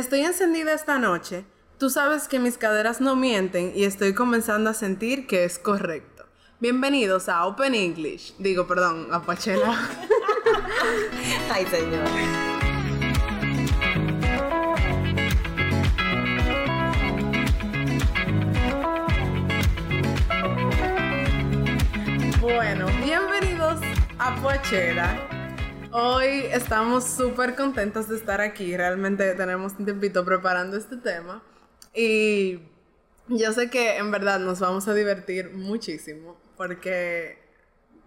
Estoy encendida esta noche. Tú sabes que mis caderas no mienten y estoy comenzando a sentir que es correcto. Bienvenidos a Open English. Digo, perdón, a Pachela. Ay, señor. Bueno, bienvenidos a Pochera. Hoy estamos súper contentos de estar aquí. Realmente tenemos un tiempito preparando este tema. Y yo sé que en verdad nos vamos a divertir muchísimo. Porque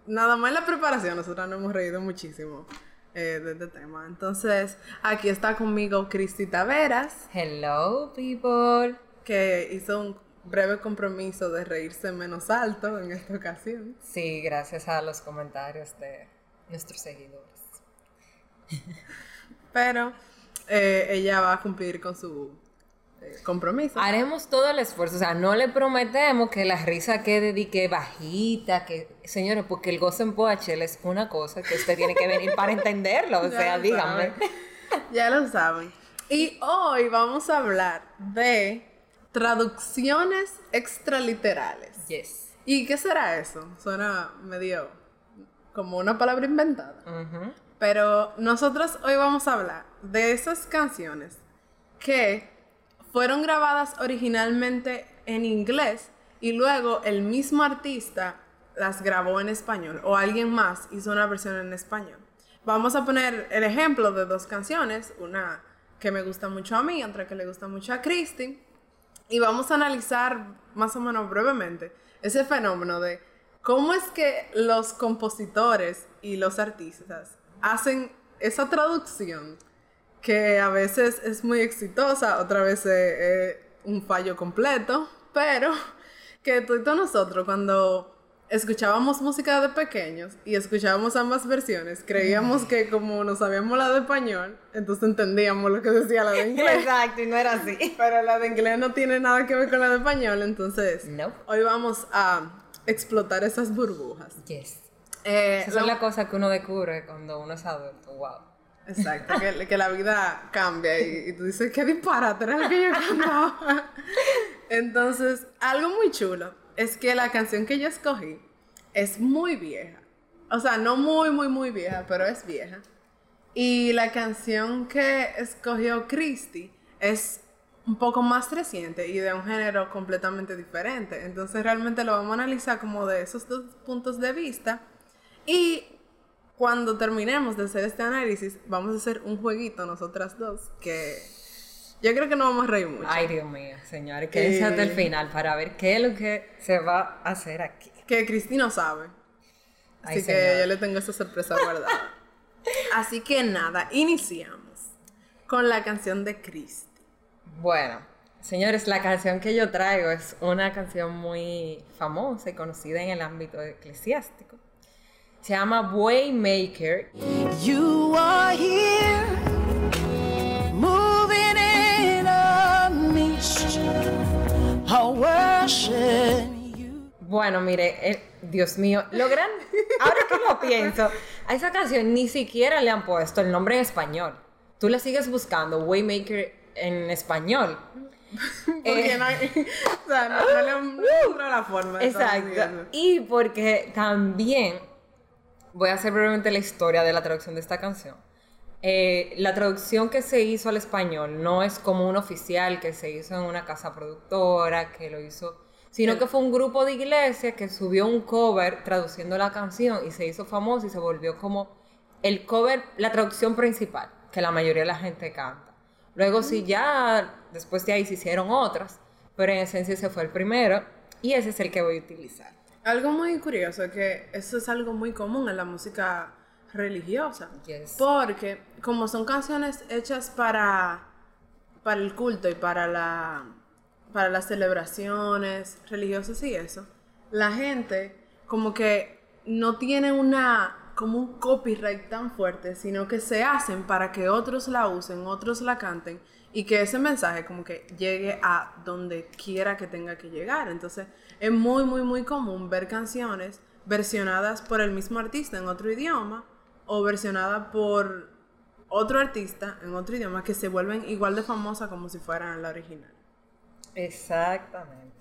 nada más en la preparación nosotros nos hemos reído muchísimo eh, de este tema. Entonces, aquí está conmigo Cristi Taveras, Hello, people. que hizo un breve compromiso de reírse menos alto en esta ocasión. Sí, gracias a los comentarios de nuestros seguidores. Pero eh, ella va a cumplir con su eh, compromiso. Haremos todo el esfuerzo, o sea, no le prometemos que la risa quede de que bajita, que señores, porque el gozo en Poachel es una cosa que usted tiene que venir para entenderlo, o sea, saben. Ya lo saben. Y hoy vamos a hablar de traducciones extraliterales. Yes. ¿Y qué será eso? Suena medio como una palabra inventada. Ujú. Pero nosotros hoy vamos a hablar de esas canciones que fueron grabadas originalmente en inglés y luego el mismo artista las grabó en español o alguien más hizo una versión en español. Vamos a poner el ejemplo de dos canciones, una que me gusta mucho a mí, otra que le gusta mucho a Christy, y vamos a analizar más o menos brevemente ese fenómeno de cómo es que los compositores y los artistas hacen esa traducción que a veces es muy exitosa, otra vez es un fallo completo, pero que todos nosotros cuando escuchábamos música de pequeños y escuchábamos ambas versiones, creíamos que como nos sabíamos la de español, entonces entendíamos lo que decía la de inglés. Exacto, y no era así. Pero la de inglés no tiene nada que ver con la de español, entonces No. hoy vamos a explotar esas burbujas. Yes. Eh, Esa es la- cosa que uno descubre cuando uno es adulto. Wow. Exacto, que, que la vida cambia y, y tú dices, qué disparate era lo que yo cantaba. Entonces, algo muy chulo es que la canción que yo escogí es muy vieja. O sea, no muy, muy, muy vieja, pero es vieja. Y la canción que escogió Christy es un poco más reciente y de un género completamente diferente. Entonces realmente lo vamos a analizar como de esos dos puntos de vista. Y cuando terminemos de hacer este análisis, vamos a hacer un jueguito nosotras dos que yo creo que no vamos a reír mucho. Ay, Dios mío, señores, quédense hasta el Eh. final para ver qué es lo que se va a hacer aquí. Que Cristi no sabe. Ay, Así que señor. yo le tengo esa sorpresa guardada. Así que nada, iniciamos con la canción de Cristi. Bueno, señores, la canción que yo traigo es una canción muy famosa y conocida en el ámbito eclesiástico. Se llama Waymaker You are here, moving in a mist. I worship you. Bueno, mire, eh, Dios mío, lo gran... Ahora que lo pienso, a esa canción ni siquiera le han puesto el nombre en español. Tú la sigues buscando, Waymaker en español. Porque Eh, no hay. O sea, no, no le encuentro la forma. Exacto. Y porque también voy a hacer brevemente la historia de la traducción de esta canción. Eh, la traducción que se hizo al español no es como un oficial que se hizo en una casa productora, que lo hizo, sino que fue un grupo de iglesia que subió un cover traduciendo la canción y se hizo famoso y se volvió como el cover, la traducción principal, que la mayoría de la gente canta. Luego sí ya, después de ahí se hicieron otras, pero en esencia ese fue el primero y ese es el que voy a utilizar. Algo muy curioso que eso es algo muy común en la música religiosa. Yes. Porque como son canciones hechas para, para el culto y para, la, para las celebraciones religiosas y eso, la gente como que no tiene una como un copyright tan fuerte, sino que se hacen para que otros la usen, otros la canten y que ese mensaje como que llegue a donde quiera que tenga que llegar. Entonces es muy, muy, muy común ver canciones versionadas por el mismo artista en otro idioma o versionadas por otro artista en otro idioma que se vuelven igual de famosas como si fueran la original. Exactamente.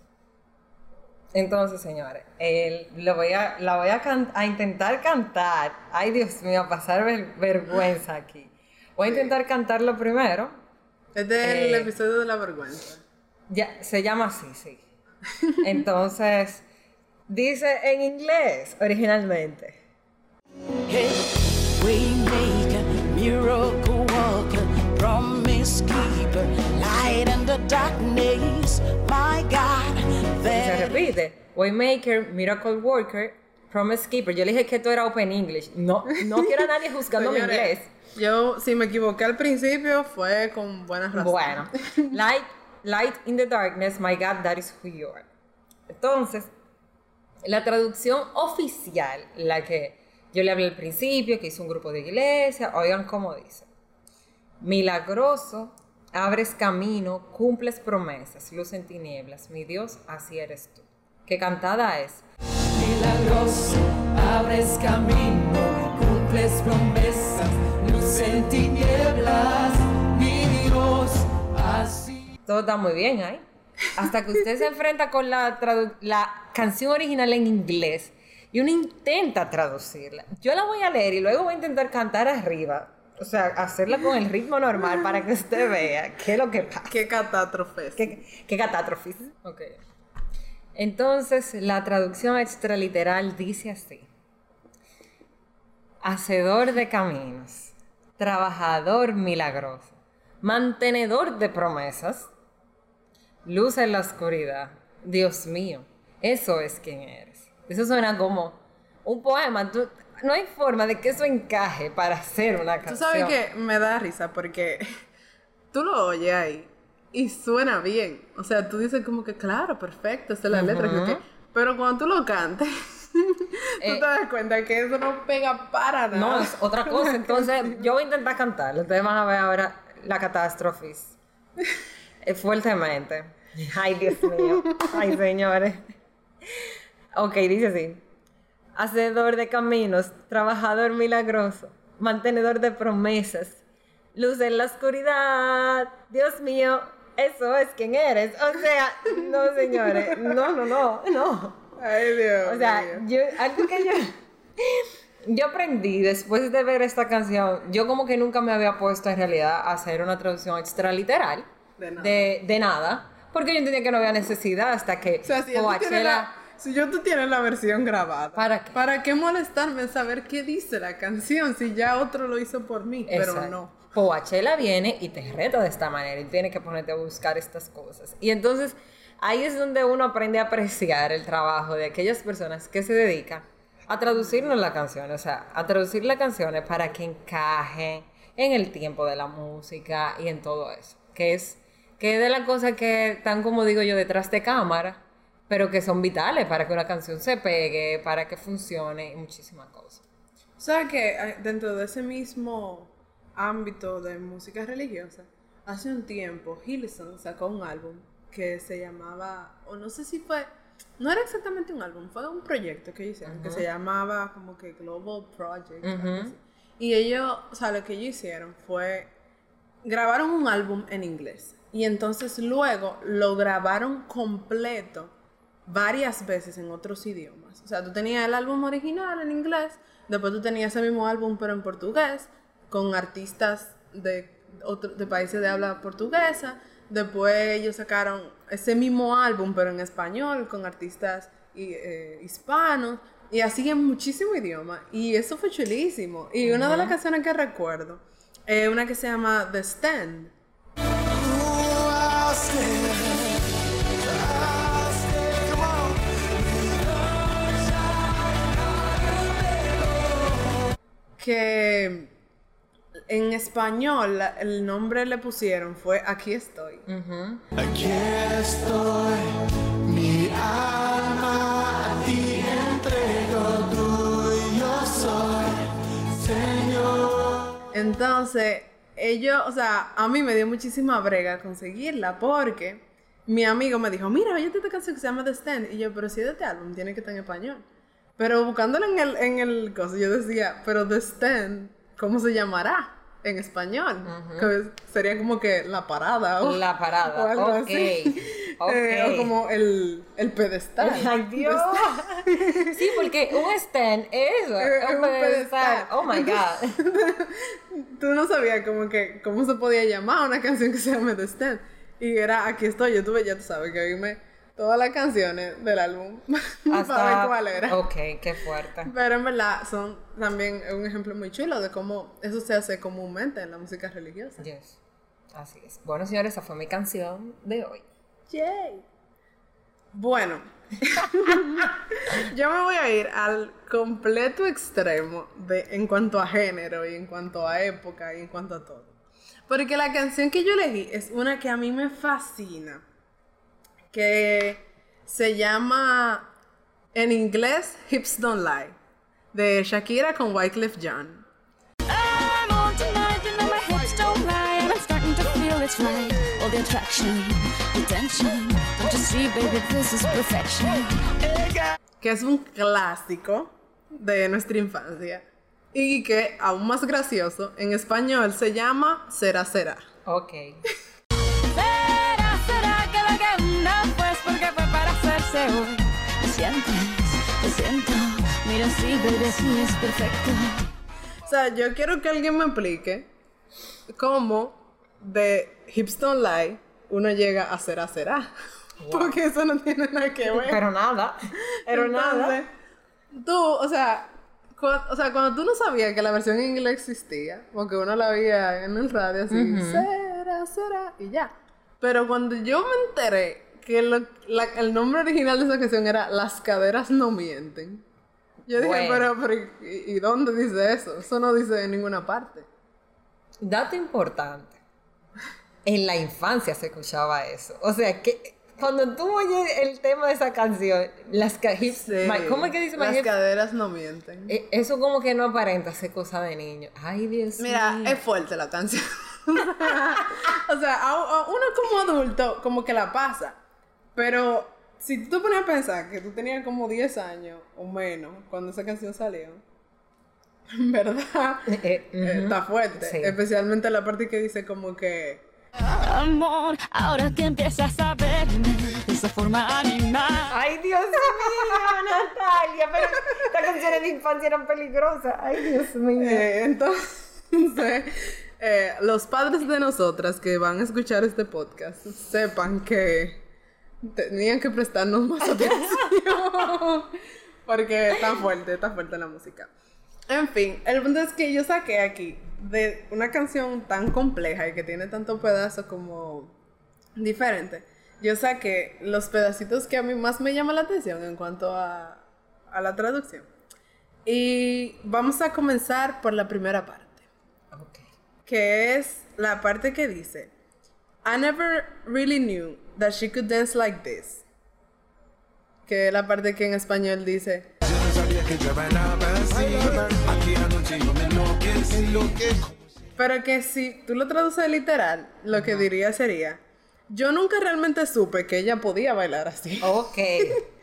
Entonces, señores, el- lo voy a, la voy a, can- a intentar cantar. Ay, Dios mío, a pasar ver- vergüenza aquí. Voy a intentar cantarlo primero. Este es el Eh. episodio de la vergüenza. Ya, se llama así, sí. Entonces, dice en inglés originalmente. Hey, Waymaker, miracle worker, promise keeper, light in the darkness. My God, Y se repite. Waymaker, Miracle Worker, Promise Keeper. Yo le dije que esto era Open English. No, no quiero a nadie juzgando mi inglés. Yo, si me equivoqué al principio, fue con buenas razones. Bueno, light, light in the darkness, my God, that is who you are. Entonces, la traducción oficial, la que yo le hablé al principio, que hizo un grupo de iglesia, oigan cómo dice. Milagroso, abres camino, cumples promesas, luz en tinieblas, mi Dios, así eres tú. ¿Qué cantada es? Milagroso, abres camino, cumples promesas, luz en tinieblas. Todo está muy bien ahí. Hasta que usted se enfrenta con la, la canción original en inglés y uno intenta traducirla. Yo la voy a leer y luego voy a intentar cantar arriba. O sea, hacerla con el ritmo normal para que usted vea qué es lo que pasa. Qué catástrofes. ¿Qué, qué catástrofes? Ok. Entonces, la traducción extraliteral dice así. Hacedor de caminos, trabajador milagroso, mantenedor de promesas, luz en la oscuridad. Dios mío, eso es quien eres. Eso suena como un poema. Tú- no hay forma de que eso encaje para hacer una Tú canción. sabes que me da risa porque tú lo oyes ahí y suena bien. O sea, tú dices como que, claro, perfecto, esta es la letra. que- Pero cuando tú lo cantes, tú Eh, te das cuenta que eso no pega para nada. No, es otra cosa. Entonces, yo voy a intentar cantar. Ustedes van a ver ahora la catástrofe. Fuertemente. Ay, Dios mío. Ay, señores. Ok, dice así. Hacedor de caminos, trabajador milagroso, mantenedor de promesas, luz en la oscuridad. Dios mío, eso es quien eres. O sea, no, señores. No, no, no, no. Ay, Dios. O sea, yo, algo que yo, yo aprendí después de ver esta canción, yo como que nunca me había puesto en realidad a hacer una traducción extraliteral De nada. de, de nada, porque yo entendía que no había necesidad hasta que O sea, si, Coachella- la, si yo tú tienes la versión grabada, ¿Para qué? ¿Para qué molestarme en saber qué dice la canción si ya otro lo hizo por mí? Pero Exacto. no. Coachella viene y te reta de esta manera y tienes que ponerte a buscar estas cosas. Y entonces ahí es donde uno aprende a apreciar el trabajo de aquellas personas que se dedican a traducirnos las canciones, o sea, a traducir las canciones para que encajen en el tiempo de la música y en todo eso, que es que es de las cosas que están, como digo yo, detrás de cámara, pero que son vitales para que una canción se pegue, para que funcione y muchísimas cosas. O sea que eh, dentro de ese mismo ámbito de música religiosa, hace un tiempo Hillsong sacó un álbum que se llamaba, o no sé si fue, no era exactamente un álbum, fue un proyecto que hicieron, que se llamaba como que Global Project. Ujú. así. Y ellos, o sea, lo que ellos hicieron fue, grabaron un álbum en inglés. Y entonces luego lo grabaron completo varias veces en otros idiomas. O sea, tú tenías el álbum original en inglés, después tú tenías ese mismo álbum pero en portugués, con artistas de, otro- de países de habla portuguesa. Después ellos sacaron ese mismo álbum pero en español, con artistas eh, hispanos. Y así en muchísimo idioma. Y eso fue chulísimo. Y una de las canciones que recuerdo es una que se llama The Stand. que en español el nombre le pusieron fue Aquí estoy. Ujú. Aquí estoy, mi alma Entonces, ellos, o sea, a mí me dio muchísima brega conseguirla porque mi amigo me dijo, mira, oye esta canción que se llama The Stand. Y yo, pero si es de este álbum, tiene que estar en español. Pero buscándola en el, en el coso, yo decía, pero The Stand, ¿cómo se llamará? en español. sería como que la parada o, La parada. o algo ok. así. Ok. Eh, o como el, el pedestal. Ay, Dios. Sí, porque un stand es eso. Es un un pedestal. pedestal. Oh my God. Tú no sabías como que cómo se podía llamar una canción que se llama The Stand. Y era Aquí estoy, yo tuve, ya tú sabes, que oíme todas las canciones del álbum para ver cuál era. Ok, qué fuerte. Pero en verdad son también un ejemplo muy chulo de cómo eso se hace comúnmente en la música religiosa. Yes. Así es. Bueno, señores, esa fue mi canción de hoy. Yay. Bueno, yo me voy a ir al completo extremo de, en cuanto a género y en cuanto a época y en cuanto a todo. Porque la canción que yo elegí es una que a mí me fascina, que se llama en inglés Hips Don't Lie, de Shakira con Wyclef Jean. I'm on tonight, you know my hips don't lie, and I'm starting to feel it's right. All the attraction, the tension. Don't you see, baby, this is perfection. que es un clásico de nuestra infancia y que, aún más gracioso, en español se llama Será Será. Ok. Será, será que lo que no pues porque fue para hacerse hoy. ¿Me sientes? Te siento. Mira, sí, baby, sí es perfecto. O sea, yo quiero que alguien me explique cómo de Hips Don't Lie uno llega a Será Será. Porque eso no tiene nada que ver. Pero nada. Pero nada. Entonces, Tú, o sea, cu- o sea, cuando tú no sabías que la versión en inglés existía, porque uno la veía en el radio así, será, será, y ya. Pero cuando yo me enteré que lo- la- el nombre original de esa canción era Las caderas no mienten, yo dije, Bueno. pero, pero ¿y, y dónde dice eso? Eso no dice en ninguna parte. Dato importante. En la infancia se escuchaba eso. O sea, que cuando tú oyes el tema de esa canción, las ca- hips, Sí. my- ¿cómo es que dice Las caderas no mienten. Eh, Eso como que no aparenta ser cosa de niño. Ay, Dios Mira, mío. es fuerte la canción. o sea, a, a uno como adulto como que la pasa. Pero si tú te pones a pensar que tú tenías como 10 años o menos cuando esa canción salió, en verdad Eh, eh, eh, está fuerte. Sí. Especialmente la parte que dice como que... Amor, ahora que empiezas a verme de esa forma animal. Ay, Dios mío, Natalia, pero estas canciones de infancia eran peligrosas. Ay, Dios mío. eh, entonces, eh, los padres de nosotras que van a escuchar este podcast sepan que tenían que prestarnos más atención. Porque está fuerte, está fuerte la música. En fin, el punto es que yo saqué aquí de una canción tan compleja y que tiene tantos pedazos como diferentes. Yo saqué los pedacitos que a mí más me llaman la atención en cuanto a, a la traducción. Y vamos a comenzar por la primera parte Ok. que es la parte que dice, I never really knew that she could dance like this. Que es la parte que en español dice, que yo bailaba así. Aquí anoche yo me enloquecí. pero que si tú lo traduces literal, lo que diría sería, yo nunca realmente supe que ella podía bailar así. Ok.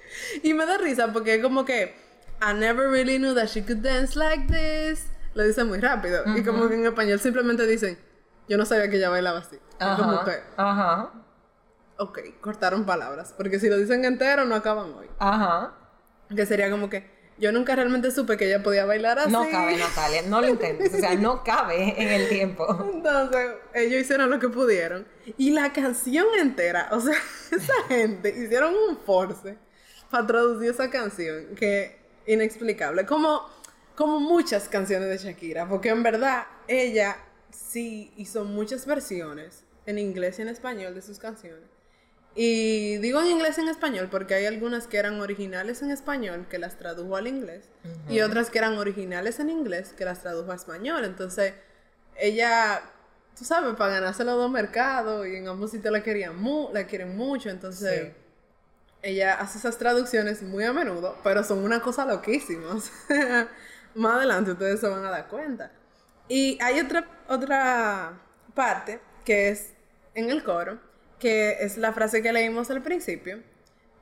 Y me da risa porque es como que, I never really knew that she could dance like this. Lo dice muy rápido. Y como que en español simplemente dicen, yo no sabía que ella bailaba así. Ajá. que, Ajá. Ok, cortaron palabras. Porque si lo dicen entero, no acaban hoy. Ajá. Que sería como que yo nunca realmente supe que ella podía bailar así. No cabe, Natalia. No lo intentes. O sea, no cabe en el tiempo. Entonces, ellos hicieron lo que pudieron. Y la canción entera, o sea, esa gente hicieron un force para traducir esa canción que inexplicable. Como, como muchas canciones de Shakira. Porque en verdad, ella sí hizo muchas versiones en inglés y en español de sus canciones. Y digo en inglés y en español porque hay algunas que eran originales en español que las tradujo al inglés y otras que eran originales en inglés que las tradujo a español. Entonces, ella, tú sabes, para ganarse los dos mercados y en ambos sitios la querían mu la quieren mucho, entonces Sí. ella hace esas traducciones muy a menudo, pero son una cosa loquísima. Más adelante ustedes se van a dar cuenta. Y hay otra, otra parte que es en el coro, que es la frase que leímos al principio,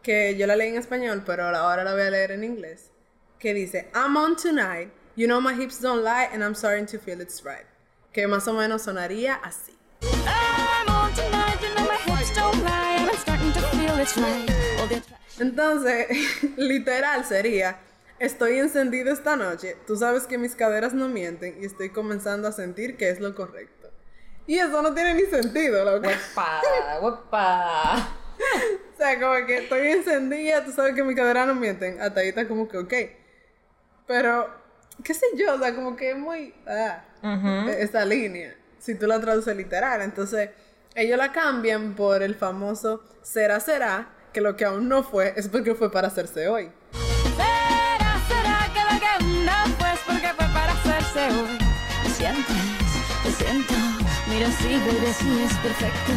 que yo la leí en español, pero ahora la voy a leer en inglés, que dice, I'm on tonight, you know my hips don't lie, and I'm starting to feel it's right. que más o menos sonaría así. I'm on tonight, you know my hips don't lie, and I'm starting to feel it's right. Entonces, literal sería, estoy encendido esta noche, tú sabes que mis caderas no mienten y estoy comenzando a sentir que es lo correcto. Y eso no tiene ni sentido, loco. ¡Guapa! ¡Guapa! O sea, como que estoy encendida, tú sabes que mis caderas no mienten. Hasta ahí está como que, ok. Pero, qué sé yo, o sea, como que es muy... Ah, e- esa línea, si tú la traduces literal. Entonces, ellos la cambian por el famoso será, será, que lo que aún no fue es porque fue para hacerse hoy. Será, será que lo que no fue es porque fue para hacerse hoy. ¿Me sientes? Te siento. Mira, sí, baby, sí es perfecto.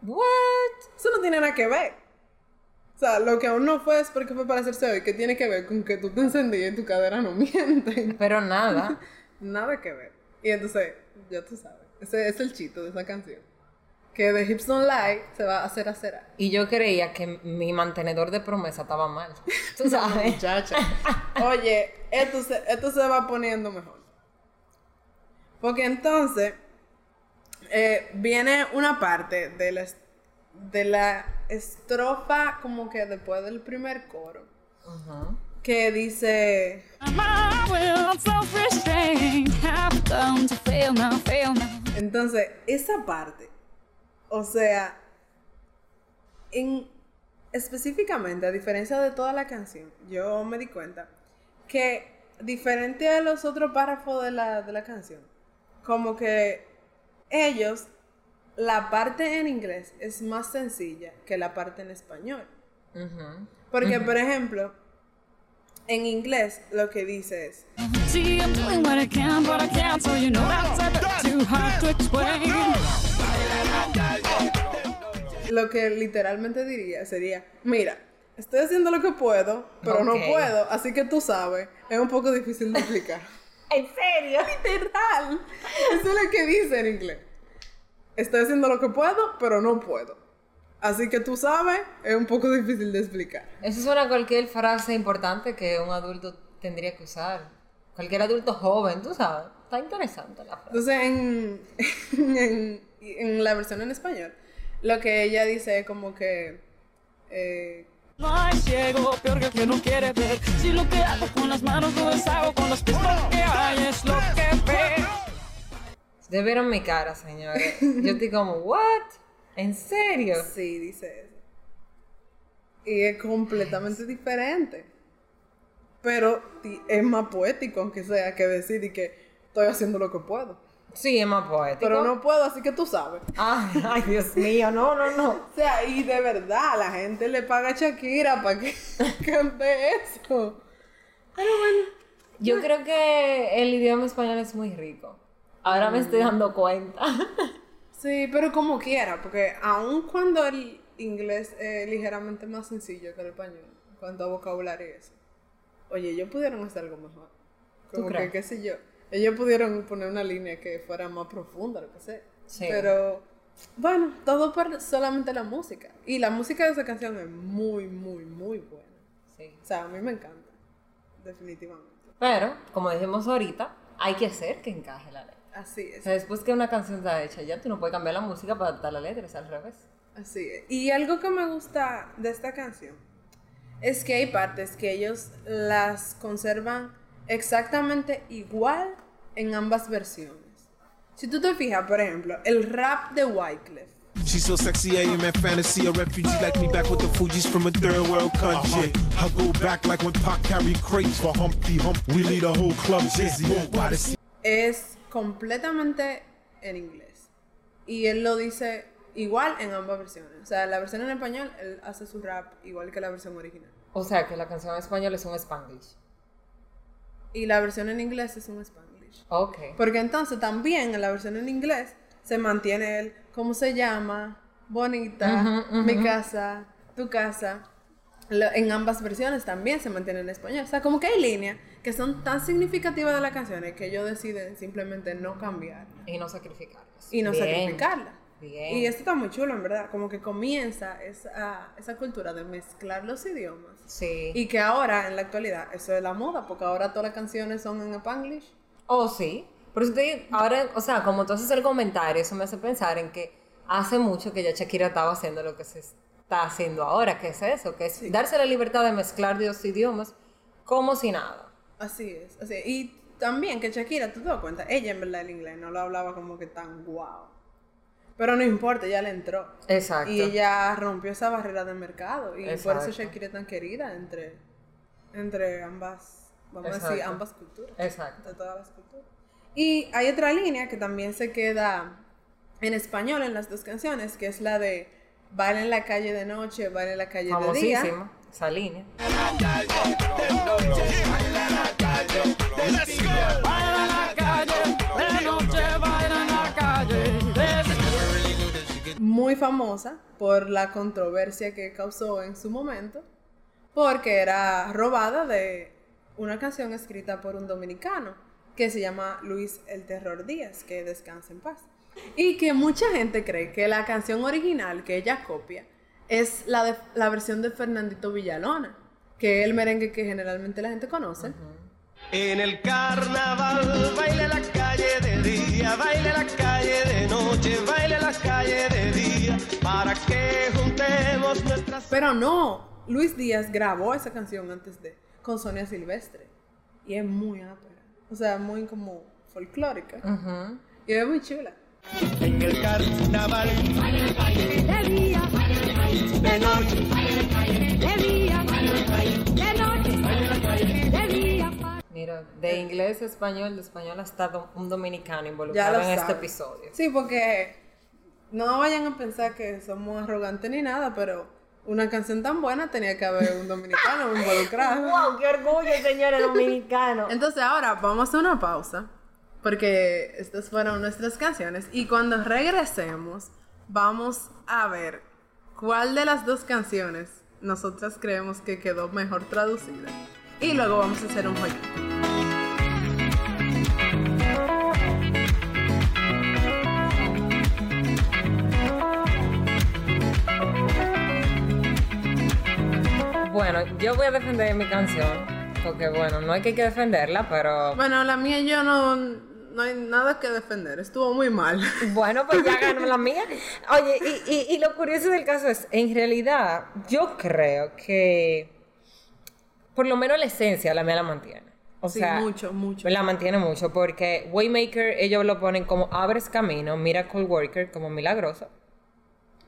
¿What? Eso no tiene nada que ver. O sea, lo que aún no fue es porque fue para hacerse hoy. ¿Qué tiene que ver con que tú te encendías y tu cadera no mienten? Pero nada. Nada que ver. Y entonces, ya tú sabes. Ese es el chito de esa canción. Que de Hips Don't Lie se va a hacer a cera. Y yo creía que mi mantenedor de promesa estaba mal. Tú sabes. Muchacha. Oye, esto se, esto se va poniendo mejor. Porque entonces eh, viene una parte de la, de la estrofa como que después del primer coro. Que dice... Entonces, esa parte, o sea, en, específicamente, a diferencia de toda la canción, yo me di cuenta que, diferente a los otros párrafos de la, de la canción, como que ellos, la parte en inglés es más sencilla que la parte en español. Porque, por ejemplo, en inglés lo que dice es, See, I'm doing what I can, but I can't, so you know that's a bit too hard to explain. lo que literalmente diría sería, mira, estoy haciendo lo que puedo, pero no puedo, así que tú sabes, es un poco difícil de explicar. ¿En serio? Literal. Eso es lo que dice en inglés. Estoy haciendo lo que puedo, pero no puedo. Así que tú sabes, es un poco difícil de explicar. Eso suena a cualquier frase importante que un adulto tendría que usar. Cualquier adulto joven, tú sabes. Está interesante la frase. Entonces, en, en, en la versión en español, lo que ella dice es como que... eh, No hay ciego peor que el que no quiere ver. Si lo que hago con las manos lo deshago con los pies, lo que hay es lo que ve. Ustedes vieron mi cara, señores. Yo estoy como, ¿what? ¿En serio? Sí, dice eso. Y es completamente diferente. Pero es más poético, aunque sea, que decir y que estoy haciendo lo que puedo. Sí, es más poético. Pero no puedo, así que tú sabes. Ay, ay, Dios mío, no, no, no. O sea, y de verdad, la gente le paga a Shakira para que cante eso. Yo creo que el idioma español es muy rico. Ahora me estoy dando cuenta. Sí, pero como quiera, porque aun cuando el inglés es ligeramente más sencillo que el español, en cuanto a vocabulario y eso, oye, ellos pudieron hacer algo mejor. Como que, crees? qué sé yo, ellos pudieron poner una línea que fuera más profunda, lo que sea. Sí. Pero, bueno, todo por solamente la música. Y la música de esa canción es muy, muy, muy buena. Sí. O sea, a mí me encanta, definitivamente. Pero, como dijimos ahorita, hay que hacer que encaje la letra. Así O es. sea, después que una canción está hecha, ya tú no puedes cambiar la música para adaptar la letra, es al revés. Así es. Y algo que me gusta de esta canción es que hay partes que ellos las conservan exactamente igual en ambas versiones. Si tú te fijas, por ejemplo, el rap de Wyclef. She's so sexy, I am at fantasy. A refugee like me back with the Fugees from a third world country. I go back like when Pac carried crates for Humpty Hump. We lead a whole club dizzy. The Es completamente en inglés. Y él lo dice igual en ambas versiones. O sea, la versión en español, él hace su rap igual que la versión original. O sea, que la canción en español es un spanglish. Y la versión en inglés es un spanglish. Ok. Porque entonces también en la versión en inglés se mantiene el cómo se llama, bonita, mi casa, tu casa. Lo- en ambas versiones también se mantiene en español. O sea, como que hay líneas que son tan significativas de las canciones que ellos deciden simplemente no cambiar Y no sacrificarlas. y no Bien. sacrificarla. Bien. Y esto está muy chulo, en verdad. Como que comienza esa, esa cultura de mezclar los idiomas. Sí. Y que ahora, en la actualidad, eso es la moda, porque ahora todas las canciones son en Spanglish. Oh, sí. Por eso te digo, ahora, o sea, como tú haces el comentario, eso me hace pensar en que hace mucho que ya Shakira estaba haciendo lo que se está haciendo ahora, que es eso, que es darse la libertad de mezclar dos idiomas como si nada. Así es, así es. Y también que Shakira, tú te das cuenta, ella en verdad el inglés no lo hablaba como que tan guau. Pero no importa, ella le entró. Exacto. Y ella rompió esa barrera de mercado. Y por eso Shakira es tan querida entre, entre ambas, vamos a decir, Exacto. ambas culturas. Exacto. De todas las culturas. Y hay otra línea que también se queda en español en las dos canciones, que es la de Baila en la calle de noche, baila en la calle de día. Famosísima, esa línea. Muy famosa por la controversia que causó en su momento, porque era robada de una canción escrita por un dominicano que se llama Luis El Terror Díaz, que descansa en paz. Y que mucha gente cree que la canción original que ella copia es la, de, la versión de Fernandito Villalona, que es el merengue que generalmente la gente conoce. En el carnaval baile la calle de día, baile la calle de noche, baile la calle de día, para que juntemos nuestras... Pero no, Luis Díaz grabó esa canción antes de, con Sonia Silvestre. Y es muy ápera. O sea, muy como folclórica. Ujú. Y es muy chula. En el carnaval De día, de noche, de día, de noche, de día. Mira, de inglés a español, de español hasta un dominicano involucrado en este saben. episodio. Sí, porque no vayan a pensar que somos arrogantes ni nada, pero una canción tan buena tenía que haber un dominicano involucrado. ¡Wow! ¡Qué orgullo, señores dominicanos! Entonces ahora vamos a una pausa, porque estas fueron nuestras canciones, y cuando regresemos vamos a ver cuál de las dos canciones nosotras creemos que quedó mejor traducida. Y luego vamos a hacer un jueguito. Bueno, yo voy a defender mi canción, porque bueno, no hay que, que defenderla, pero Bueno, la mía yo no, no hay nada que defender, estuvo muy mal. bueno, pues ya ganó la mía. Oye, y, y- y lo curioso del caso es, en realidad, yo creo que por lo menos la esencia la mía la mantiene. O Sí, sea, mucho, mucho. La mantiene mucho porque Waymaker ellos lo ponen como abres camino, Miracle Worker como milagroso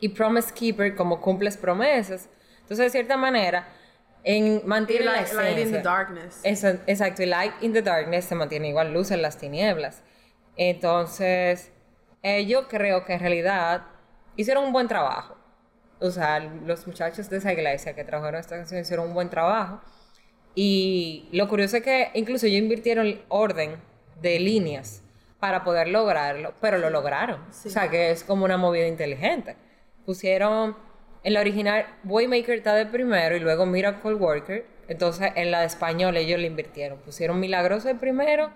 y Promise Keeper como cumples promesas. Entonces, de cierta manera, en, mantiene la Light, esencia. Light in the Darkness. Esa- exacto, y Light in the Darkness se mantiene igual, luz en las tinieblas. Entonces, eh, yo creo que en realidad hicieron un buen trabajo. O sea, los muchachos de esa iglesia que trabajaron esta canción hicieron un buen trabajo. Y lo curioso es que incluso ellos invirtieron orden de líneas para poder lograrlo, pero lo lograron. O sea, que es como una movida inteligente. Pusieron en la original Waymaker está de primero y luego Miracle Worker. Entonces en la de español ellos le invirtieron. Pusieron Milagroso de primero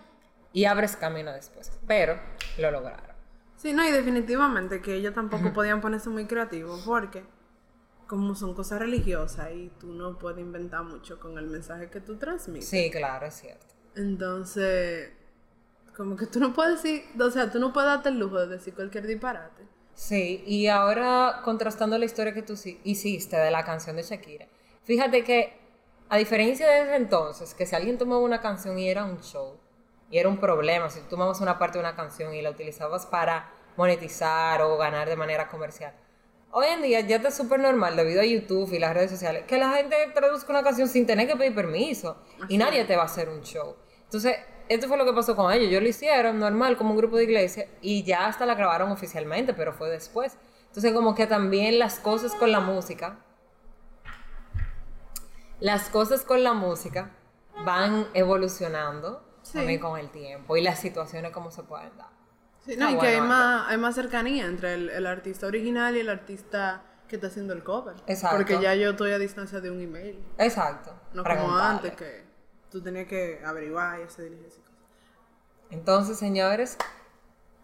y Abres Camino después. Pero lo lograron. Sí, no, y definitivamente que ellos tampoco podían ponerse muy creativos porque como son cosas religiosas y tú no puedes inventar mucho con el mensaje que tú transmites. Sí, claro, es cierto. Entonces, como que tú no puedes decir, o sea, tú no puedes darte el lujo de decir cualquier disparate. Sí, y ahora contrastando la historia que tú hiciste de la canción de Shakira, fíjate que a diferencia de ese entonces, que si alguien tomaba una canción y era un show, y era un problema, si tú tomabas una parte de una canción y la utilizabas para monetizar o ganar de manera comercial, hoy en día ya está súper normal debido a YouTube y las redes sociales, que la gente traduzca una canción sin tener que pedir permiso y nadie te va a hacer un show. Entonces, esto fue lo que pasó con ellos. Ellos lo hicieron normal como un grupo de iglesia y ya hasta la grabaron oficialmente, pero fue después. Entonces, como que también las cosas con la música, las cosas con la música van evolucionando Sí. también con el tiempo y las situaciones como se pueden dar. Sí, no, y que hay más, hay más cercanía entre el, el artista original y el artista que está haciendo el cover. Exacto. Porque ya yo estoy a distancia de un email. Exacto. No como antes que tú tenías que averiguar y hacer cosas. Entonces, señores,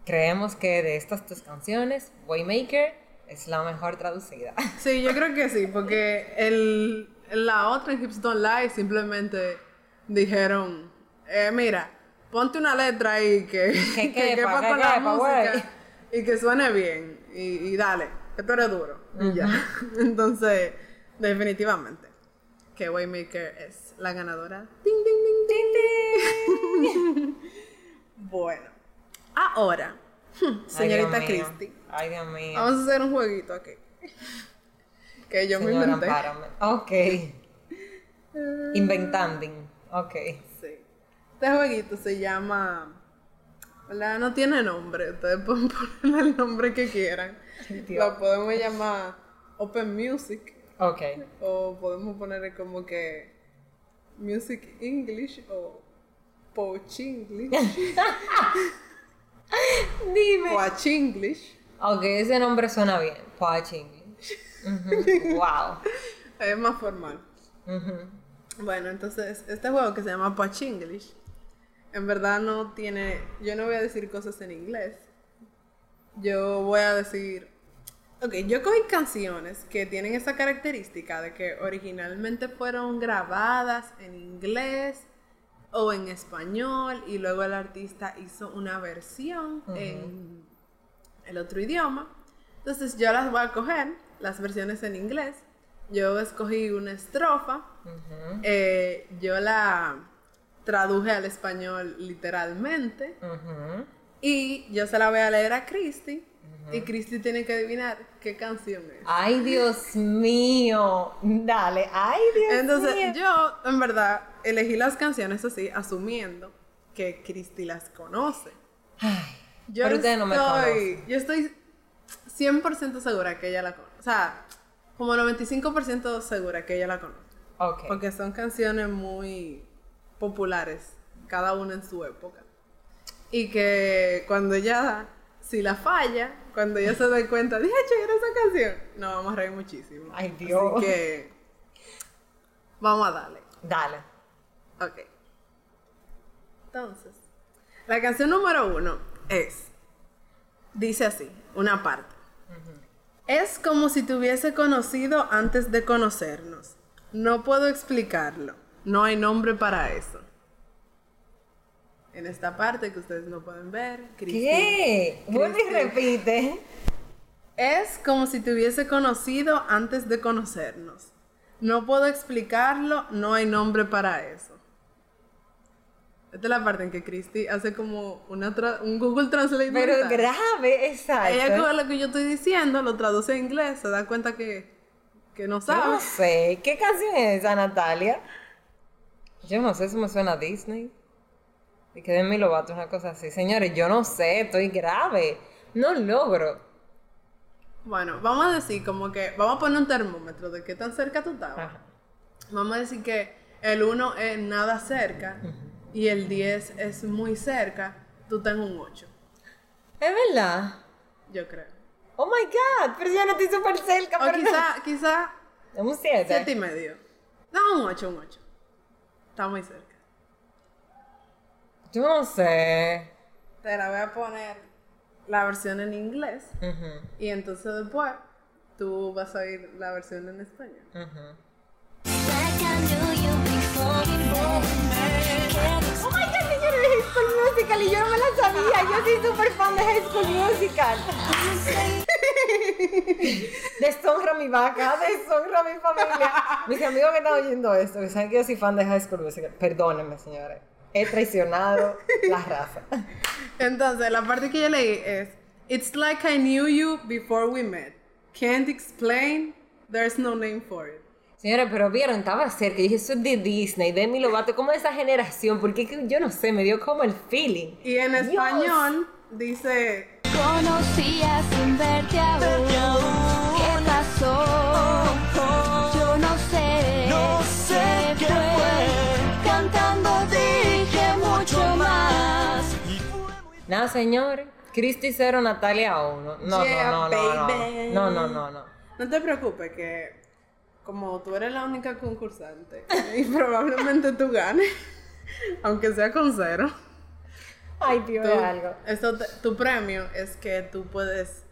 creemos que de estas dos canciones, Waymaker es la mejor traducida. Sí, yo creo que sí, porque el, la otra en Hips Don't Lie simplemente dijeron, eh, mira, ponte una letra ahí que, Que que con la quepa, música y que suene bien. Y, y dale, que tú eres duro. Y ya. Entonces, definitivamente, que Waymaker es la ganadora. Ding, bueno, ahora, señorita. Christie, Ay, Dios mío. vamos a hacer un jueguito aquí. Que yo me inventé. Ok. Inventando. Ok. Sí. Este jueguito se llama. ¿Verdad? No tiene nombre. Ustedes pueden ponerle el nombre que quieran. Dios. Lo podemos llamar Open Music. Ok. O podemos ponerle como que Music English o Pochinglish. Dime. o Achinglish. Ok, ese nombre suena bien. Poach English. Wow. Es más formal. Bueno, entonces, este juego que se llama Pachinglish, en verdad no tiene. Yo no voy a decir cosas en inglés. Yo voy a decir. Ok, yo cogí canciones que tienen esa característica de que originalmente fueron grabadas en inglés o en español y luego el artista hizo una versión en el otro idioma. Entonces yo las voy a coger, las versiones en inglés. Yo escogí una estrofa, eh, yo la traduje al español literalmente y yo se la voy a leer a Christy y Christy tiene que adivinar qué canción es. Ay, Dios mío. Dale. Ay, Dios Entonces mío. yo en verdad elegí las canciones así asumiendo que Christy las conoce. Yo pero ustedes no me estoy, yo estoy 100% segura que ella la conoce. O sea, como 95% segura que ella la conoce. Ok. Porque son canciones muy populares, cada una en su época. Y que cuando ella, si la falla, cuando ella se dé cuenta, dije, che, era esa canción, nos vamos a reír muchísimo. Ay, Dios. Así que, vamos a darle. Dale. Ok. Entonces, la canción número uno es, dice así, una parte. Es como si te hubiese conocido antes de conocernos. No puedo explicarlo. No hay nombre para eso. En esta parte que ustedes no pueden ver, Cristi- ¿Qué? Vuelve y repite. Es como si te hubiese conocido antes de conocernos. No puedo explicarlo, no hay nombre para eso. Esta es la parte en que Christy hace como una un Google Translate. Pero mental. grave, exacto. Ella coge lo que yo estoy diciendo, lo traduce a inglés, se da cuenta que, que no Yo sabe. no sé. ¿Qué canción es esa, Natalia? Yo no sé, eso me suena a Disney. Y que de mi Lovato, una cosa así. Señores, yo no sé, estoy grave. No logro. Bueno, vamos a decir como que, vamos a poner un termómetro de qué tan cerca tú estabas. Ajá. Vamos a decir que el 1 es nada cerca y el 10 es muy cerca, tú estás en un 8, Es verdad. yo creo. Oh my god, pero yo no estoy súper cerca. O pero quizá, quizá no. Un 7 y 7. medio. No, un 8, un 8. Está muy cerca. Yo no sé. Te la voy a poner la versión en inglés Ujú, y entonces después tú vas a oír la versión en español. ujú. Oh my god, de High School Musical y yo no me la sabía. Yo soy súper fan de High School Musical. Deshonra mi vaca, deshonra mi familia. Mis amigos que están oyendo esto, que saben que yo soy fan de High School Musical, perdónenme, señores. He traicionado la raza. Entonces, la parte que yo leí es It's like I knew you before we met. Can't explain, there's no name for it. Señores, pero vieron, estaba cerca. Yo dije, eso es de Disney, Demi Lovato, como de esa generación, porque yo no sé, me dio como el feeling. Y en Dios. español dice Conocía sin verte aún. Nada, señores. Cristi 0, Natalia 1. No, Yeah, no, no, no, baby. no. No, no, no, no. No te preocupes que como tú eres la única concursante y probablemente tú ganes, aunque sea con cero, Ay, tío, tú- algo. eso te- tu premio es que tú puedes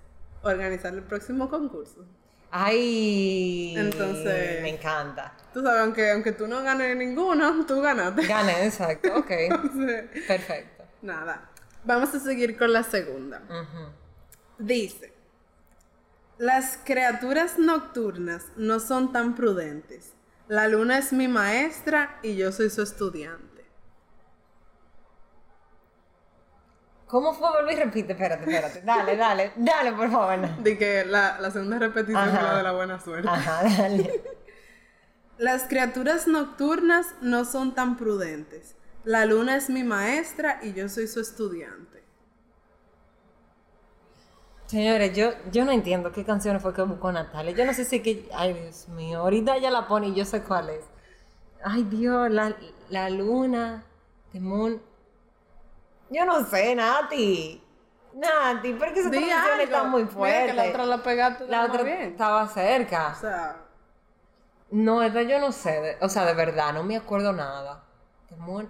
organizar el próximo concurso. Ay. Entonces- Me encanta. Tú sabes, aunque, aunque tú no ganes ninguno, tú ganaste. Gané, exacto. Ok. Entonces, Perfecto. Nada. Vamos a seguir con la segunda. Dice, las criaturas nocturnas no son tan prudentes. La luna es mi maestra y yo soy su estudiante. ¿Cómo fue? Vuelve y repite. Espérate, espérate. Dale, dale. Dale, por favor. De que la, la segunda repetición Ajá. fue la de la buena suerte. Ajá, dale. Las criaturas nocturnas no son tan prudentes. La luna es mi maestra y yo soy su estudiante. Señores, yo, yo no entiendo qué canciones fue que buscó Natalia. Yo no sé si que. Ay, Dios mío. Ahorita ella la pone y yo sé cuál es. Ay, Dios, la, la luna, the moon. Yo no sé, Nati. Nati, porque esa Di canción está muy Mira fuerte. que la otra la pegaste La otra bien. estaba cerca. O sea, No, esta yo no sé. de- o sea, de verdad, no me acuerdo nada. The moon.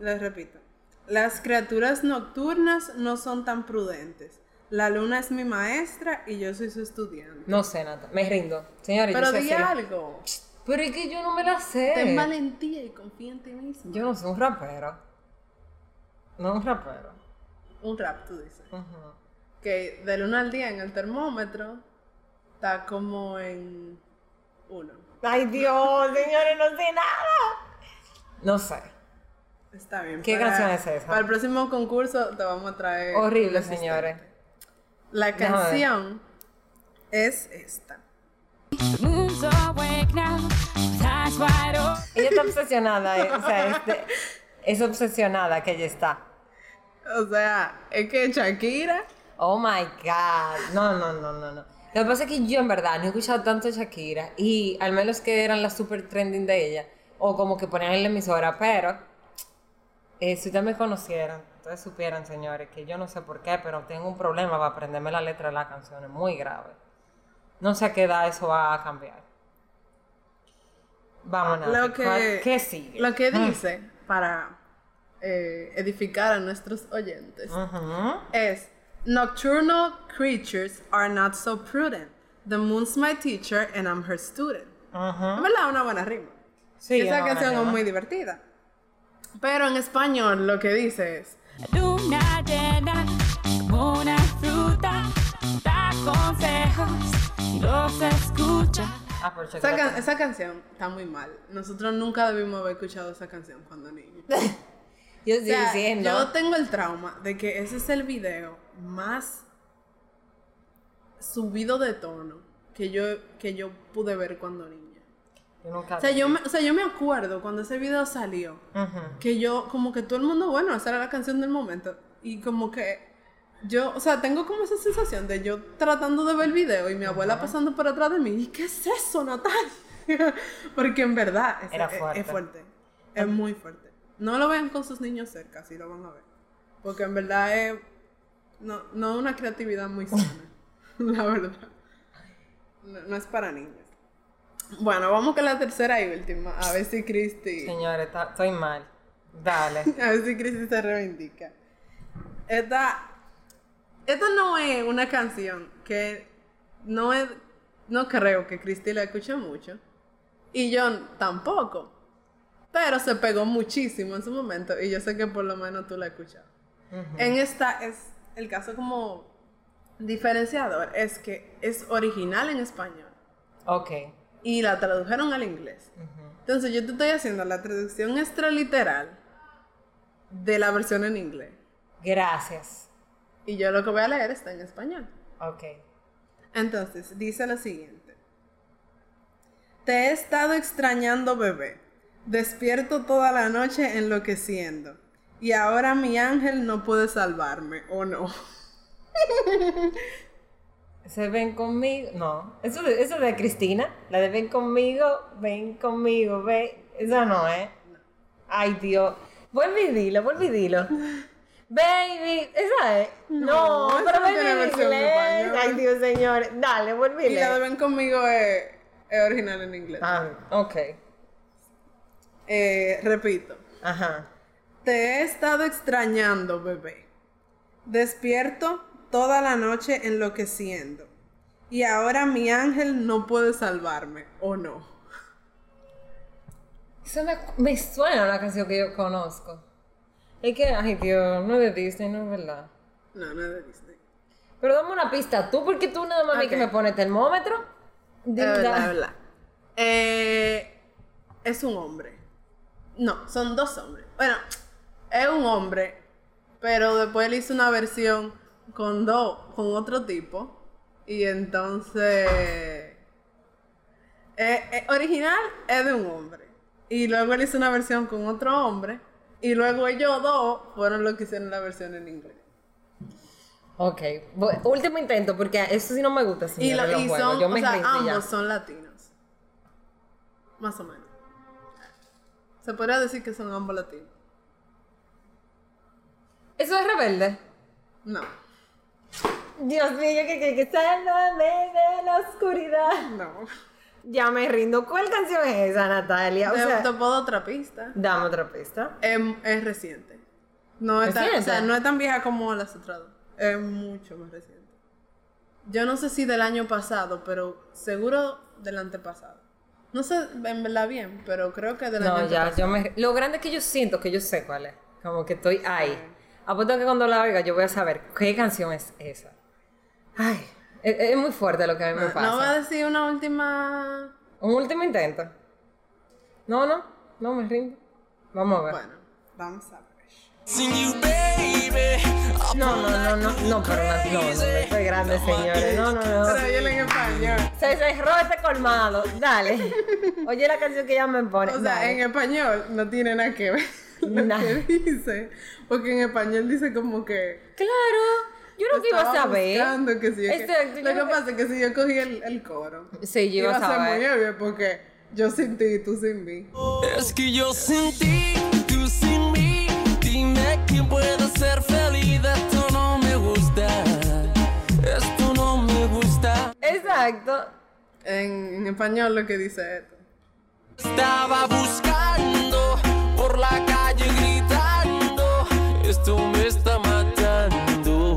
Les repito. Las criaturas nocturnas no son tan prudentes. La luna es mi maestra y yo soy su estudiante. No sé, Nata. Me rindo. Señores, Pero di algo. Pero es que yo no me la sé. Ten valentía y confía en ti mismo. Yo no soy un rapero. No un rapero. Un rap, tú dices. Ujú. Que del 1 al 10 en el termómetro está como en 1. Ay, Dios, señores, no sé nada. No sé. Está bien. ¿Qué canción es esa? Para el próximo concurso te vamos a traer. Horrible, señores. La canción es esta. Ella está obsesionada, eh, o sea, este- es obsesionada que ella está. O sea, es que Shakira. Oh my God. No, no, no, no, no. Lo que pasa es que yo en verdad no he escuchado tanto Shakira y al menos que eran las super trending de ella o como que ponían en la emisora, pero eh, si ustedes me conocieran, ustedes supieran, señores, que yo no sé por qué, pero tengo un problema para aprenderme la letra de la canción, es muy grave. No sé a qué edad eso va a cambiar. Vamos, Nati, Lo que, ¿cuál- ¿qué sigue? Lo que dice para eh, edificar a nuestros oyentes Ujú. es: Nocturnal creatures are not so prudent. The moon's my teacher and I'm her student. Ujú. Es verdad, una buena rima. Sí, Esa canción es muy divertida. Pero en español lo que dice es: Luna llena, como una fruta, da consejos y los escucha. Ah, esa, Shakira can- esa canción está muy mal. Nosotros nunca debimos haber escuchado esa canción cuando niños. Yo O sea, diciendo. yo tengo el trauma de que ese es el video más subido de tono que yo, que yo pude ver cuando niña. Yo nunca O sea, yo me, o sea, yo me acuerdo cuando ese video salió, que yo, como que todo el mundo, bueno, esa era la canción del momento. Y como que yo, o sea, tengo como esa sensación de yo tratando de ver el video y mi abuela pasando por atrás de mí. ¿Y qué es eso, Natalia? Porque en verdad es, Era es- fuerte. es fuerte. Es muy fuerte. No lo vean con sus niños cerca, si lo van a ver. Porque en verdad es no, no una creatividad muy sana. la verdad. No, no es para niños. Bueno, vamos con la tercera y última. A ver si Christy. Señores, estoy mal. Dale. A ver si Christy se reivindica. Esta, esta no es una canción que no es, no creo que Christy la escuche mucho. Y yo tampoco. Pero se pegó muchísimo en su momento y yo sé que por lo menos tú la has escuchado. En esta es el caso como diferenciador, es que es original en español Ok. Y la tradujeron al inglés. Entonces yo te estoy haciendo la traducción extraliteral de la versión en inglés. Gracias. Y yo lo que voy a leer está en español. Ok. Entonces, dice lo siguiente. Te he estado extrañando, bebé. Despierto toda la noche enloqueciendo. Y ahora mi ángel no puede salvarme, ¿o no? ¿Se ven conmigo? No. Eso eso de Cristina. La de ven conmigo, ven conmigo, ven. Esa no, ¿eh? Ay, Dios. Vuelve y dilo, vuelve y dilo. Baby, esa es. No, No, pero no baby en inglés. español. Ay, Dios, señor. Dale, vuelve y Y la de. Ven conmigo es, es original en inglés. Ah, ok. Eh, repito. Ajá. Te he estado extrañando, bebé. Despierto toda la noche enloqueciendo. Y ahora mi ángel no puede salvarme, ¿o no? Eso me, me suena a una canción que yo conozco. Es que, ay Dios, no es de Disney, no es verdad. No, no es de Disney. Pero dame una pista, tú, porque tú nada más mí que me pones termómetro. Verdad, es verdad. Eh, es un hombre. No, son dos hombres. Bueno, es un hombre, pero después él hizo una versión con dos, con otro tipo. Y entonces. eh, eh, original es de un hombre. Y luego él hizo una versión con otro hombre. Y luego ellos dos fueron los que hicieron la versión en inglés. Ok, último intento, porque eso sí no me gusta, Y, lo- los y son, Yo o me sea, rindo ya. ambos son latinos. Más o menos. Se podría decir que son ambos latinos. ¿Eso es rebelde? No, Dios mío, que, que, que sálvame de la oscuridad. no. Ya me rindo. ¿Cuál canción es esa, Natalia? O te, sea, te puedo dar otra pista. dame otra pista. Es, es reciente. No es, tan, o ¿Reciente? sea, no es tan vieja como las otras dos. Es mucho más reciente. Yo no sé si del año pasado, pero seguro del antepasado. No sé en verdad bien, pero creo que del año No, ya, yo me... Lo grande es que yo siento que yo sé cuál es. Como que estoy ahí. Apuesto que cuando la oiga yo voy a saber qué canción es esa. Ay, es, es muy fuerte lo que a mí me pasa. no va a decir una última. Un último intento. No, no, no me rindo. Vamos a ver. Bueno, vamos a ver. No, no, no, no, no, pero no, no, no, estoy grande, señores. No, no, no. Pero en español. Se cerró este colmado. Dale. Oye la canción que ella me pone. O sea, Dale. en español no tiene nada que ver lo que dice. Porque en español dice como que. Claro. Yo no te iba a estaba saber. buscando que sí, es que- Exacto, yo lo que pasa es que si yo cogí el, el coro, Sí, yo iba a a ser muy saber. obvio porque yo sin ti y tú sin mí. Es que yo sin ti, tú sin mí. Dime quién puede ser feliz. Esto no me gusta. Esto no me gusta. Exacto. En, en español lo que dice esto. Estaba buscando Esto me está matando.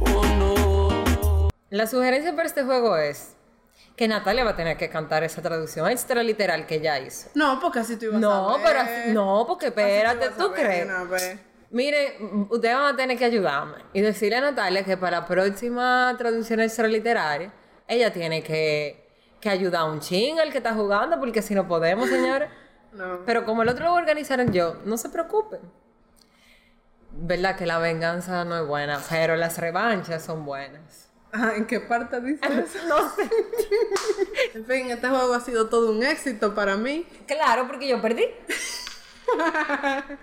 Oh no. La sugerencia para este juego es que Natalia va a tener que cantar esa traducción extra literal que ella hizo. No, porque así tú ibas a No, saber. pero así- no, porque espérate, a ¿tú crees? de una vez. Mire, ustedes van a tener que ayudarme y decirle a Natalia que para la próxima traducción extra literaria, ella tiene que, que ayudar a un ching al que está jugando, porque si no podemos, señores. No. Pero como el otro lo organizaron yo, no se preocupen. Verdad que la venganza no es buena, pero las revanchas son buenas. Ajá, ¿En qué parte dice eso? No sé. En fin, este juego ha sido todo un éxito para mí. Claro, porque yo perdí.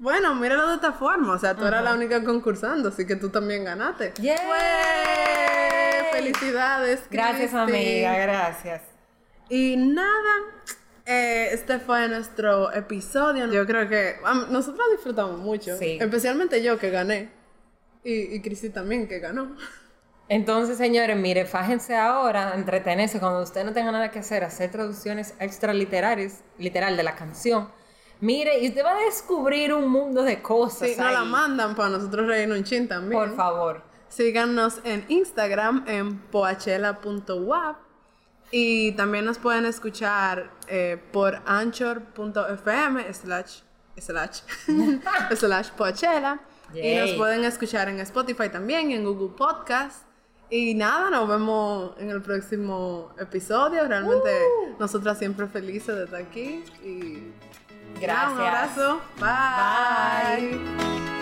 Bueno, míralo de esta forma. O sea, tú eras la única concursando, así que tú también ganaste. ¡Yay! ¡Fue! ¡Felicidades! Gracias, amiga, gracias. Y nada, eh, este fue nuestro episodio. Yo creo que am, nosotros disfrutamos mucho. Sí. Especialmente yo que gané. Y, y Cristi también que ganó. Entonces, señores, mire, fájense ahora, entretenerse cuando usted no tenga nada que hacer, hacer traducciones extra literarias, literal de la canción. Mire, y usted va a descubrir un mundo de cosas. Sí, nos la mandan para nosotros reírnos un chin también. Por favor. Síganos en Instagram en poachela.wap y también nos pueden escuchar eh, por anchor.fm slash slash slash poachela y nos pueden escuchar en Spotify también y en Google Podcast y nada, nos vemos en el próximo episodio. Realmente nosotras siempre felices de estar aquí y nada, un Gracias. abrazo. Bye. Bye.